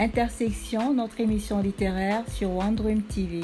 Intersection, notre émission littéraire sur One TV.